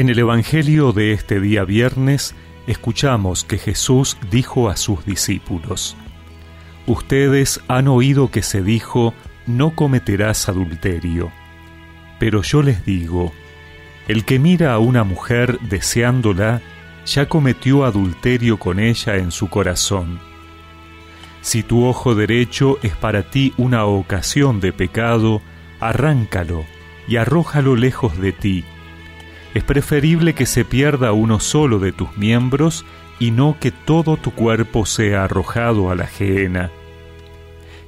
En el Evangelio de este día viernes escuchamos que Jesús dijo a sus discípulos, Ustedes han oído que se dijo, no cometerás adulterio. Pero yo les digo, el que mira a una mujer deseándola, ya cometió adulterio con ella en su corazón. Si tu ojo derecho es para ti una ocasión de pecado, arráncalo y arrójalo lejos de ti es preferible que se pierda uno solo de tus miembros y no que todo tu cuerpo sea arrojado a la gehenna.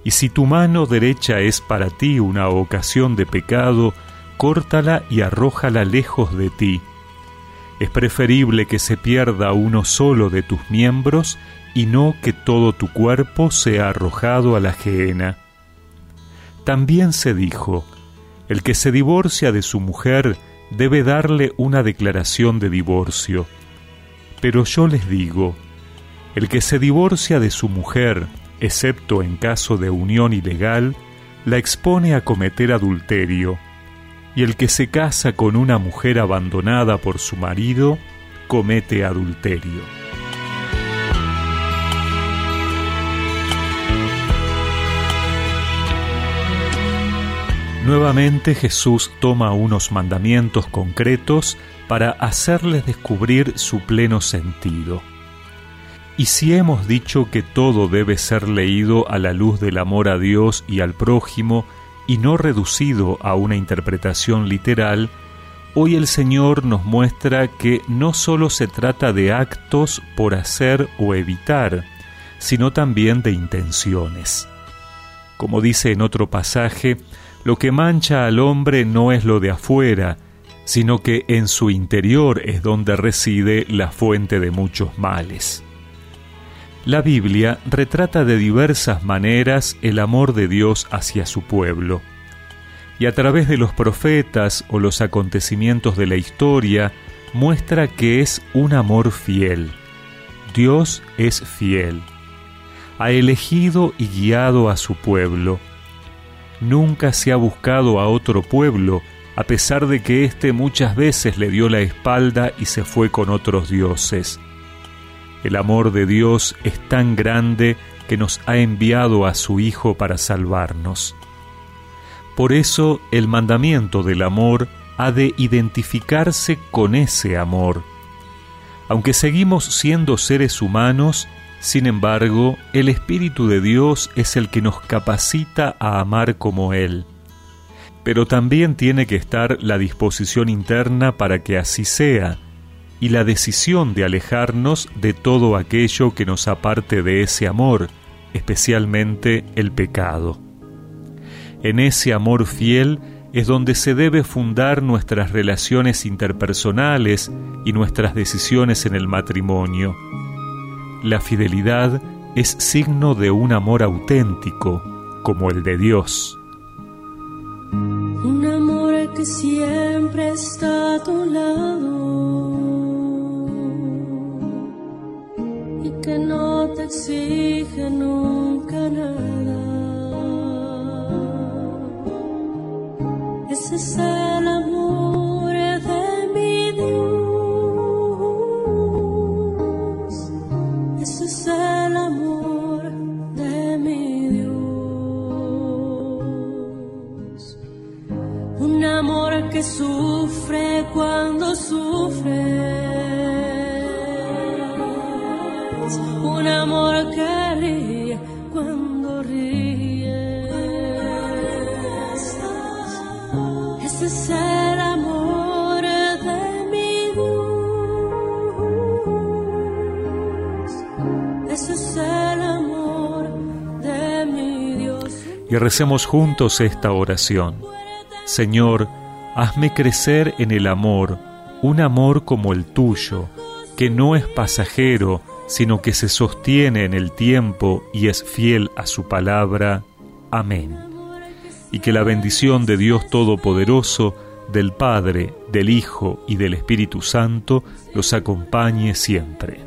Y si tu mano derecha es para ti una ocasión de pecado, córtala y arrójala lejos de ti. Es preferible que se pierda uno solo de tus miembros y no que todo tu cuerpo sea arrojado a la gehenna. También se dijo, el que se divorcia de su mujer debe darle una declaración de divorcio. Pero yo les digo, el que se divorcia de su mujer, excepto en caso de unión ilegal, la expone a cometer adulterio, y el que se casa con una mujer abandonada por su marido, comete adulterio. Nuevamente Jesús toma unos mandamientos concretos para hacerles descubrir su pleno sentido. Y si hemos dicho que todo debe ser leído a la luz del amor a Dios y al prójimo y no reducido a una interpretación literal, hoy el Señor nos muestra que no solo se trata de actos por hacer o evitar, sino también de intenciones. Como dice en otro pasaje, lo que mancha al hombre no es lo de afuera, sino que en su interior es donde reside la fuente de muchos males. La Biblia retrata de diversas maneras el amor de Dios hacia su pueblo, y a través de los profetas o los acontecimientos de la historia muestra que es un amor fiel. Dios es fiel. Ha elegido y guiado a su pueblo, nunca se ha buscado a otro pueblo, a pesar de que éste muchas veces le dio la espalda y se fue con otros dioses. El amor de Dios es tan grande que nos ha enviado a su Hijo para salvarnos. Por eso el mandamiento del amor ha de identificarse con ese amor. Aunque seguimos siendo seres humanos, sin embargo, el Espíritu de Dios es el que nos capacita a amar como Él. Pero también tiene que estar la disposición interna para que así sea, y la decisión de alejarnos de todo aquello que nos aparte de ese amor, especialmente el pecado. En ese amor fiel es donde se debe fundar nuestras relaciones interpersonales y nuestras decisiones en el matrimonio. La fidelidad es signo de un amor auténtico, como el de Dios. Un amor que siempre está a tu lado y que no te exige nunca nada. Ese es el amor sufre cuando sufre. Un amor que ríe cuando ríe. Ese es el amor de mi. Ese es el amor de mi Dios. Y recemos juntos esta oración. Señor, hazme crecer en el amor, un amor como el tuyo, que no es pasajero, sino que se sostiene en el tiempo y es fiel a su palabra. Amén. Y que la bendición de Dios Todopoderoso, del Padre, del Hijo y del Espíritu Santo los acompañe siempre.